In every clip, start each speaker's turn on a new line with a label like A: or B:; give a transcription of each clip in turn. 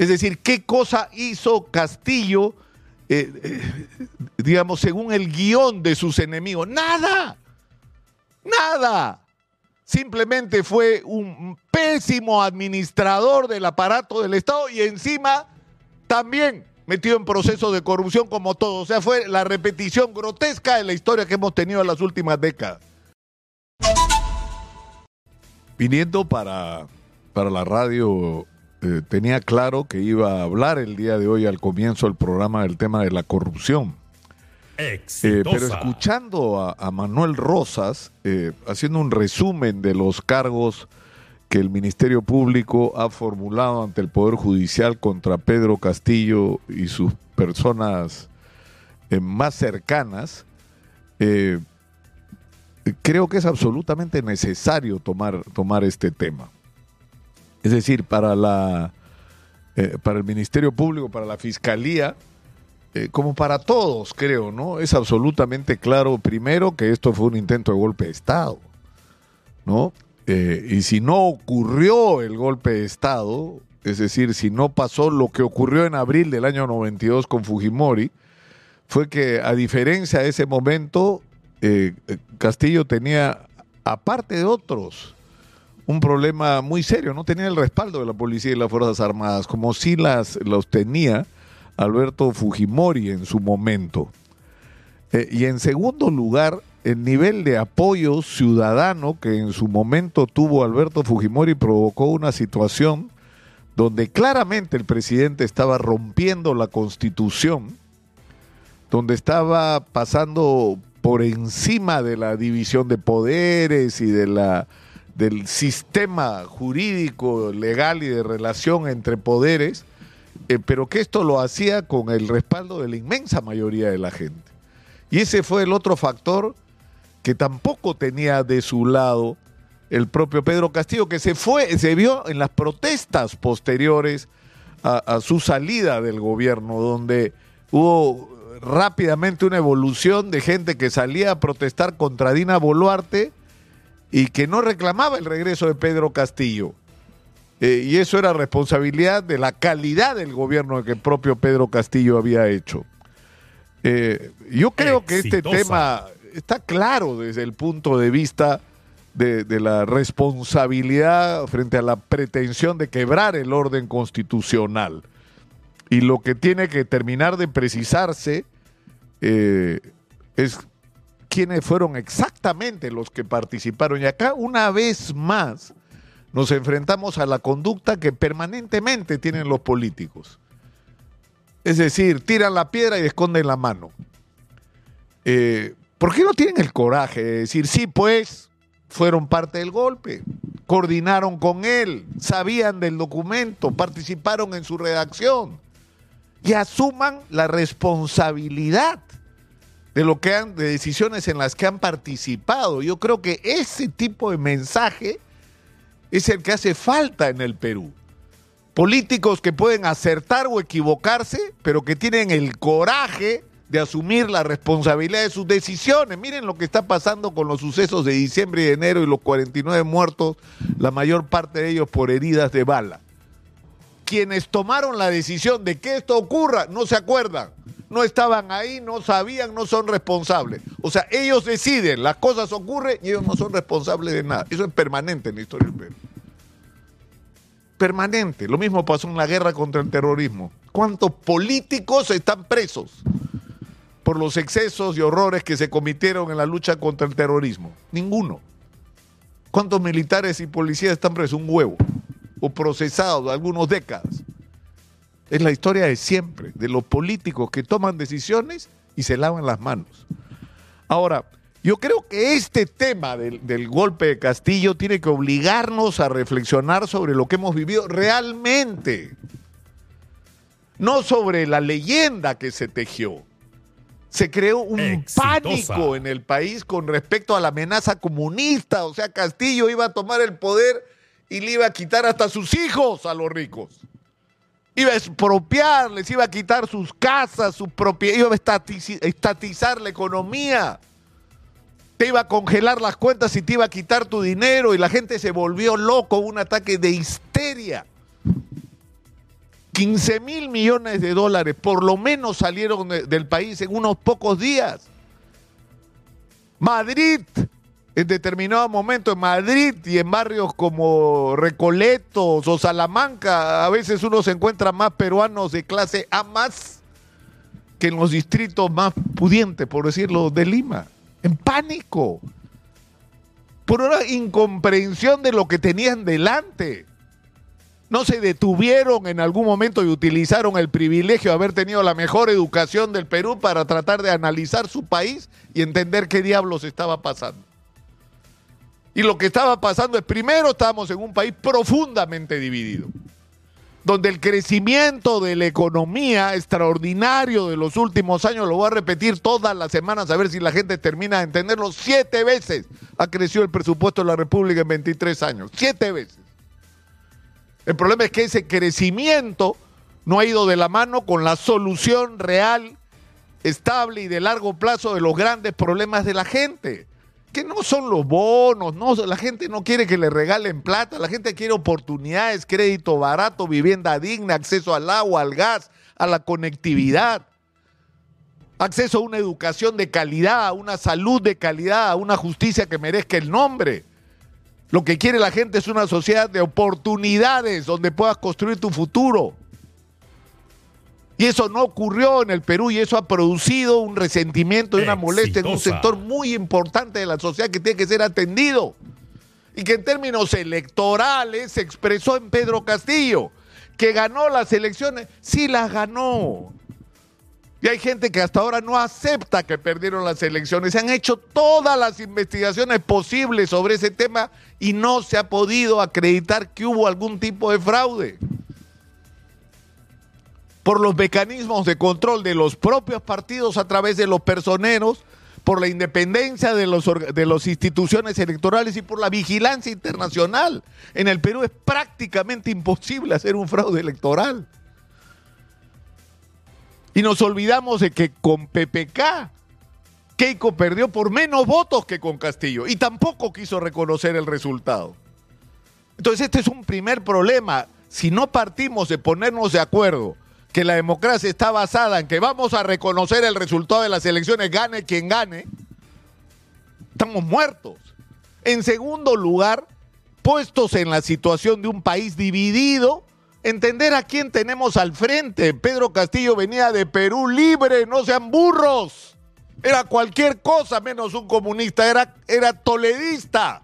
A: Es decir, ¿qué cosa hizo Castillo, eh, eh, digamos, según el guion de sus enemigos? Nada, nada. Simplemente fue un pésimo administrador del aparato del Estado y encima también metido en procesos de corrupción como todo. O sea, fue la repetición grotesca de la historia que hemos tenido en las últimas décadas. Viniendo para, para la radio, eh, tenía claro que iba a hablar el día de hoy al comienzo del programa del tema de la corrupción. Eh, pero escuchando a, Manuel Rosas, eh, haciendo un resumen de los cargos que el Ministerio Público ha formulado ante el Poder Judicial contra Pedro Castillo y sus personas más cercanas, creo que es absolutamente necesario tomar, tomar este tema. Es decir, para, la, eh, para el Ministerio Público, para la Fiscalía, eh, como para todos, creo, ¿no? Es absolutamente claro, primero, que esto fue un intento de golpe de Estado, ¿no? Eh, y si no ocurrió el golpe de Estado, es decir, si no pasó lo que ocurrió en abril del año 92 con Fujimori, fue que a diferencia de ese momento, Castillo tenía, aparte de otros, un problema muy serio. No tenía el respaldo de la policía y las Fuerzas Armadas, como si las los tenía Alberto Fujimori en su momento. Eh, y en segundo lugar, el nivel de apoyo ciudadano que en su momento tuvo Alberto Fujimori provocó una situación donde claramente el presidente estaba rompiendo la constitución, donde estaba pasando por encima de la división de poderes y de la, del sistema jurídico, legal y de relación entre poderes, eh, pero que esto lo hacía con el respaldo de la inmensa mayoría de la gente. Y ese fue el otro factor que tampoco tenía de su lado el propio Pedro Castillo, que se fue, se vio en las protestas posteriores a su salida del gobierno, donde hubo rápidamente una evolución de gente que salía a protestar contra Dina Boluarte y que no reclamaba el regreso de Pedro Castillo. Eh, y eso era responsabilidad de la calidad del gobierno que el propio Pedro Castillo había hecho. Eh, yo creo que este tema está claro desde el punto de vista de, de, la responsabilidad frente a la pretensión de quebrar el orden constitucional. Y lo que tiene que terminar de precisarse eh, es quiénes fueron exactamente los que participaron. Y acá, una vez más, nos enfrentamos a la conducta que permanentemente tienen los políticos. Es decir, tiran la piedra y esconden la mano. Eh, ¿Por qué no tienen el coraje de decir, sí, pues, fueron parte del golpe, coordinaron con él, sabían del documento, participaron en su redacción? y asuman la responsabilidad de lo que han, de decisiones en las que han participado. Yo creo que ese tipo de mensaje es el que hace falta en el Perú. Políticos que pueden acertar o equivocarse, pero que tienen el coraje de asumir la responsabilidad de sus decisiones. Miren lo que está pasando con los sucesos de diciembre y enero y los 49 muertos, la mayor parte de ellos por heridas de bala quienes tomaron la decisión de que esto ocurra no se acuerdan, no estaban ahí, no sabían, no son responsables. O sea, ellos deciden, las cosas ocurren y ellos no son responsables de nada. Eso es permanente en la historia del Perú. Permanente. Lo mismo pasó en la guerra contra el terrorismo. ¿Cuántos políticos están presos por los excesos y horrores que se cometieron en la lucha contra el terrorismo? Ninguno. ¿Cuántos militares y policías están presos? Un huevo o procesados algunos décadas. Es la historia de siempre, de los políticos que toman decisiones y se lavan las manos. Ahora, yo creo que este tema del, del, golpe de Castillo tiene que obligarnos a reflexionar sobre lo que hemos vivido realmente, no sobre la leyenda que se tejió. Se creó un pánico en el país con respecto a la amenaza comunista, o sea, Castillo iba a tomar el poder y le iba a quitar hasta sus hijos a los ricos. Iba a expropiarles, iba a quitar sus casas, sus propiedades, iba a estatizar la economía. Te iba a congelar las cuentas y te iba a quitar tu dinero y la gente se volvió loco, un ataque de histeria. 15 mil millones de dólares por lo menos salieron de, del país en unos pocos días. Madrid, en determinado momento en Madrid y en barrios como Recoletos o Salamanca, a veces uno se encuentra más peruanos de clase A más que en los distritos más pudientes, por decirlo, de Lima. En pánico. Por una incomprensión de lo que tenían delante no se detuvieron en algún momento y utilizaron el privilegio de haber tenido la mejor educación del Perú para tratar de analizar su país y entender qué diablos estaba pasando. Y lo que estaba pasando es, primero, estábamos en un país profundamente dividido, donde el crecimiento de la economía extraordinario de los últimos años, lo voy a repetir todas las semanas a ver si la gente termina de entenderlo, siete veces ha crecido el presupuesto de la República en 23 años, siete veces. El problema es que ese crecimiento no ha ido de la mano con la solución real, estable y de largo plazo de los grandes problemas de la gente. Que no son los bonos, no, la gente no quiere que le regalen plata, la gente quiere oportunidades, crédito barato, vivienda digna, acceso al agua, al gas, a la conectividad, acceso a una educación de calidad, a una salud de calidad, a una justicia que merezca el nombre. Lo que quiere la gente es una sociedad de oportunidades donde puedas construir tu futuro. Y eso no ocurrió en el Perú y eso ha producido un resentimiento y una molestia en un sector muy importante de la sociedad que tiene que ser atendido. Y que en términos electorales se expresó en Pedro Castillo, que ganó las elecciones. Sí las ganó. Y hay gente que hasta ahora no acepta que perdieron las elecciones. Se han hecho todas las investigaciones posibles sobre ese tema y no se ha podido acreditar que hubo algún tipo de fraude. Por los mecanismos de control de los propios partidos a través de los personeros, por la independencia de las de los instituciones electorales y por la vigilancia internacional. En el Perú es prácticamente imposible hacer un fraude electoral. Y nos olvidamos de que con PPK, Keiko perdió por menos votos que con Castillo y tampoco quiso reconocer el resultado. Entonces este es un primer problema. Si no partimos de ponernos de acuerdo que la democracia está basada en que vamos a reconocer el resultado de las elecciones, gane quien gane, estamos muertos. En segundo lugar, puestos en la situación de un país dividido, entender a quién tenemos al frente. Pedro Castillo venía de Perú libre, no sean burros. Era cualquier cosa menos un comunista, era, era toledista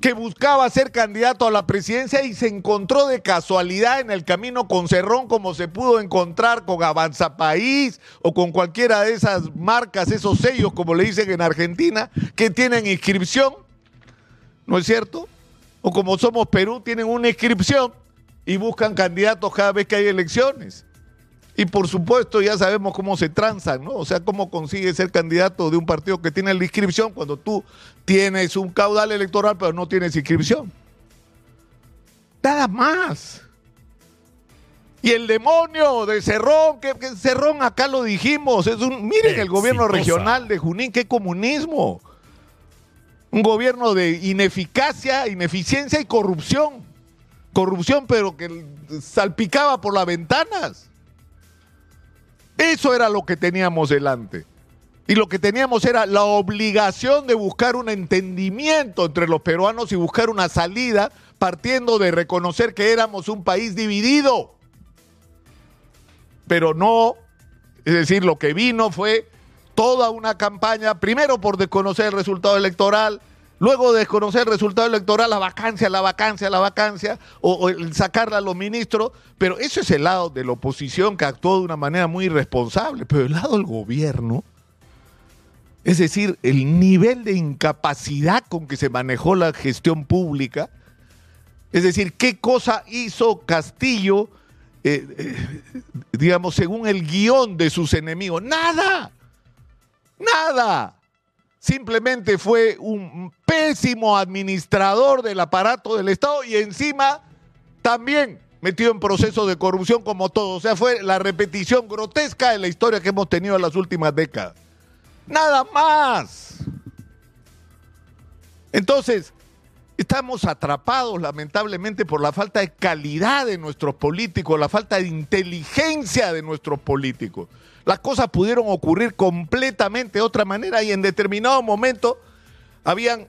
A: que buscaba ser candidato a la presidencia y se encontró de casualidad en el camino con Cerrón como se pudo encontrar con Avanza País o con cualquiera de esas marcas, esos sellos como le dicen en Argentina, que tienen inscripción, ¿no es cierto? o como somos Perú, tienen una inscripción y buscan candidatos cada vez que hay elecciones. Y por supuesto ya sabemos cómo se transan, ¿no? O sea, cómo consigue ser candidato de un partido que tiene la inscripción cuando tú tienes un caudal electoral pero no tienes inscripción. Nada más. Y el demonio de Cerrón, que, Cerrón acá lo dijimos, es un, miren el gobierno regional de Junín, qué comunismo un gobierno de ineficacia, ineficiencia y corrupción. Corrupción, pero que salpicaba por las ventanas. Eso era lo que teníamos delante. Y lo que teníamos era la obligación de buscar un entendimiento entre los peruanos y buscar una salida partiendo de reconocer que éramos un país dividido. Pero no, es decir, lo que vino fue toda una campaña, primero por desconocer el resultado electoral, luego de desconocer el resultado electoral, la vacancia, la vacancia, la vacancia, o, sacarla a los ministros, pero eso es el lado de la oposición que actuó de una manera muy irresponsable, pero el lado del gobierno, es decir, el nivel de incapacidad con que se manejó la gestión pública, es decir, qué cosa hizo Castillo, eh, eh, digamos, según el guion de sus enemigos, nada. Nada. Simplemente fue un pésimo administrador del aparato del Estado y encima también metido en proceso de corrupción como todo. O sea, fue la repetición grotesca de la historia que hemos tenido en las últimas décadas. Nada más. Entonces, Estamos atrapados lamentablemente por la falta de calidad de nuestros políticos, la falta de inteligencia de nuestros políticos. Las cosas pudieron ocurrir completamente de otra manera y en determinado momento habían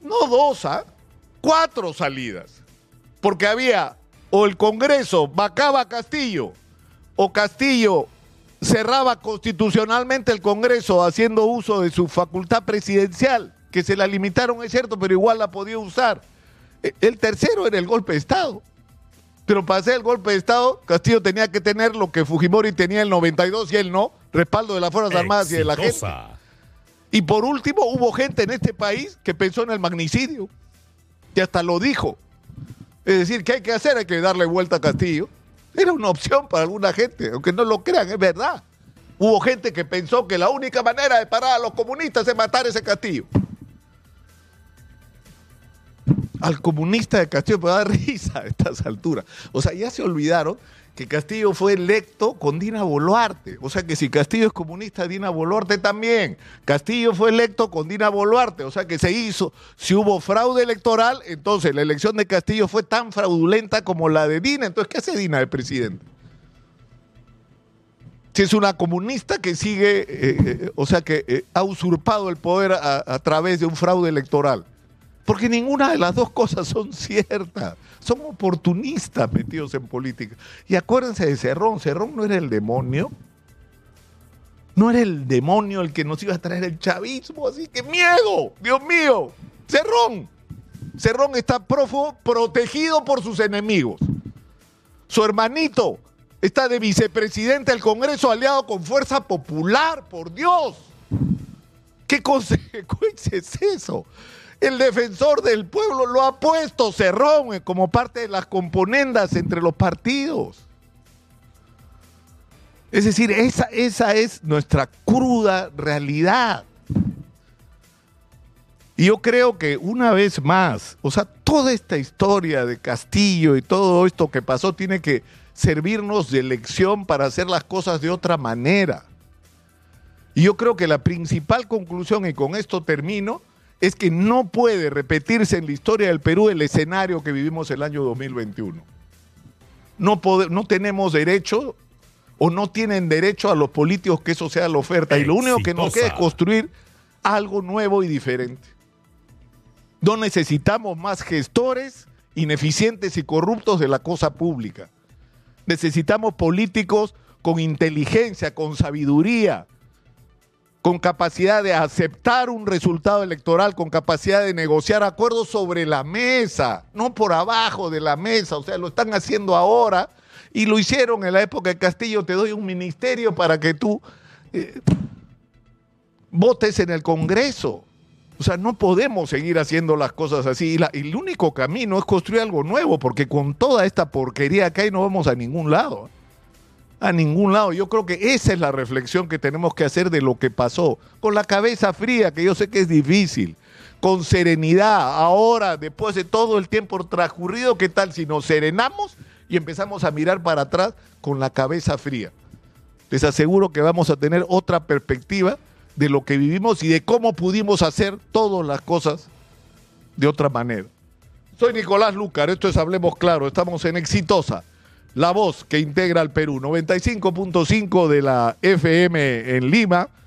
A: no dos, ¿ah? cuatro salidas. Porque había o el Congreso vacaba a Castillo o Castillo cerraba constitucionalmente el Congreso haciendo uso de su facultad presidencial que se la limitaron, es cierto, pero igual la podía usar. E, el tercero era el golpe de Estado. Pero para hacer el golpe de Estado, Castillo tenía que tener lo que Fujimori tenía en el 92 y él no, respaldo de las Fuerzas Armadas y de la gente. Y por último, hubo gente en este país que pensó en el magnicidio, que hasta lo dijo. Es decir, ¿qué hay que hacer? Hay que darle vuelta a Castillo. Era una opción para alguna gente, aunque no lo crean, es verdad. Hubo gente que pensó que la única manera de parar a los comunistas es matar ese Castillo al comunista de Castillo, pero da risa a estas alturas. O sea, ya se olvidaron que Castillo fue electo con Dina Boluarte. O sea que si Castillo es comunista, Dina Boluarte también. Castillo fue electo con Dina Boluarte. O sea que se hizo, si hubo fraude electoral, entonces la elección de Castillo fue tan fraudulenta como la de Dina. Entonces, ¿qué hace Dina de presidente? Si es una comunista que sigue, eh, eh, o sea que eh, ha usurpado el poder a través de un fraude electoral. Porque ninguna de las dos cosas son ciertas. Son oportunistas metidos en política. Y acuérdense de Cerrón. Cerrón no era el demonio. No era el demonio el que nos iba a traer el chavismo. Así que miedo, Dios mío. Cerrón. Cerrón está prófugo, protegido por sus enemigos. Su hermanito está de vicepresidente del Congreso aliado con Fuerza Popular, por Dios. ¿Qué consecuencia es eso? El defensor del pueblo lo ha puesto Cerrón como parte de las componendas entre los partidos. Es decir, esa, esa es nuestra cruda realidad. Y yo creo que una vez más, o sea, toda esta historia de Castillo y todo esto que pasó tiene que servirnos de lección para hacer las cosas de otra manera. Y yo creo que la principal conclusión, y con esto termino, es que no puede repetirse en la historia del Perú el escenario que vivimos el año 2021. No, no tenemos derecho o no tienen derecho a los políticos que eso sea la oferta. Y lo único que nos queda es construir algo nuevo y diferente. No necesitamos más gestores ineficientes y corruptos de la cosa pública. Necesitamos políticos con inteligencia, con sabiduría, con capacidad de aceptar un resultado electoral, con capacidad de negociar acuerdos sobre la mesa, no por abajo de la mesa, o sea, lo están haciendo ahora y lo hicieron en la época de Castillo, te doy un ministerio para que tú eh, votes en el Congreso. O sea, no podemos seguir haciendo las cosas así. Y, y, el único camino es construir algo nuevo, porque con toda esta porquería que hay no vamos a ningún lado a ningún lado. Yo creo que esa es la reflexión que tenemos que hacer de lo que pasó. Con la cabeza fría, que yo sé que es difícil. Con serenidad. Ahora, después de todo el tiempo transcurrido, ¿qué tal si nos serenamos y empezamos a mirar para atrás con la cabeza fría? Les aseguro que vamos a tener otra perspectiva de lo que vivimos y de cómo pudimos hacer todas las cosas de otra manera. Soy Nicolás Lucar, esto es Hablemos Claro, estamos en Exitosa la voz que integra al Perú. 95.5 de la FM en Lima,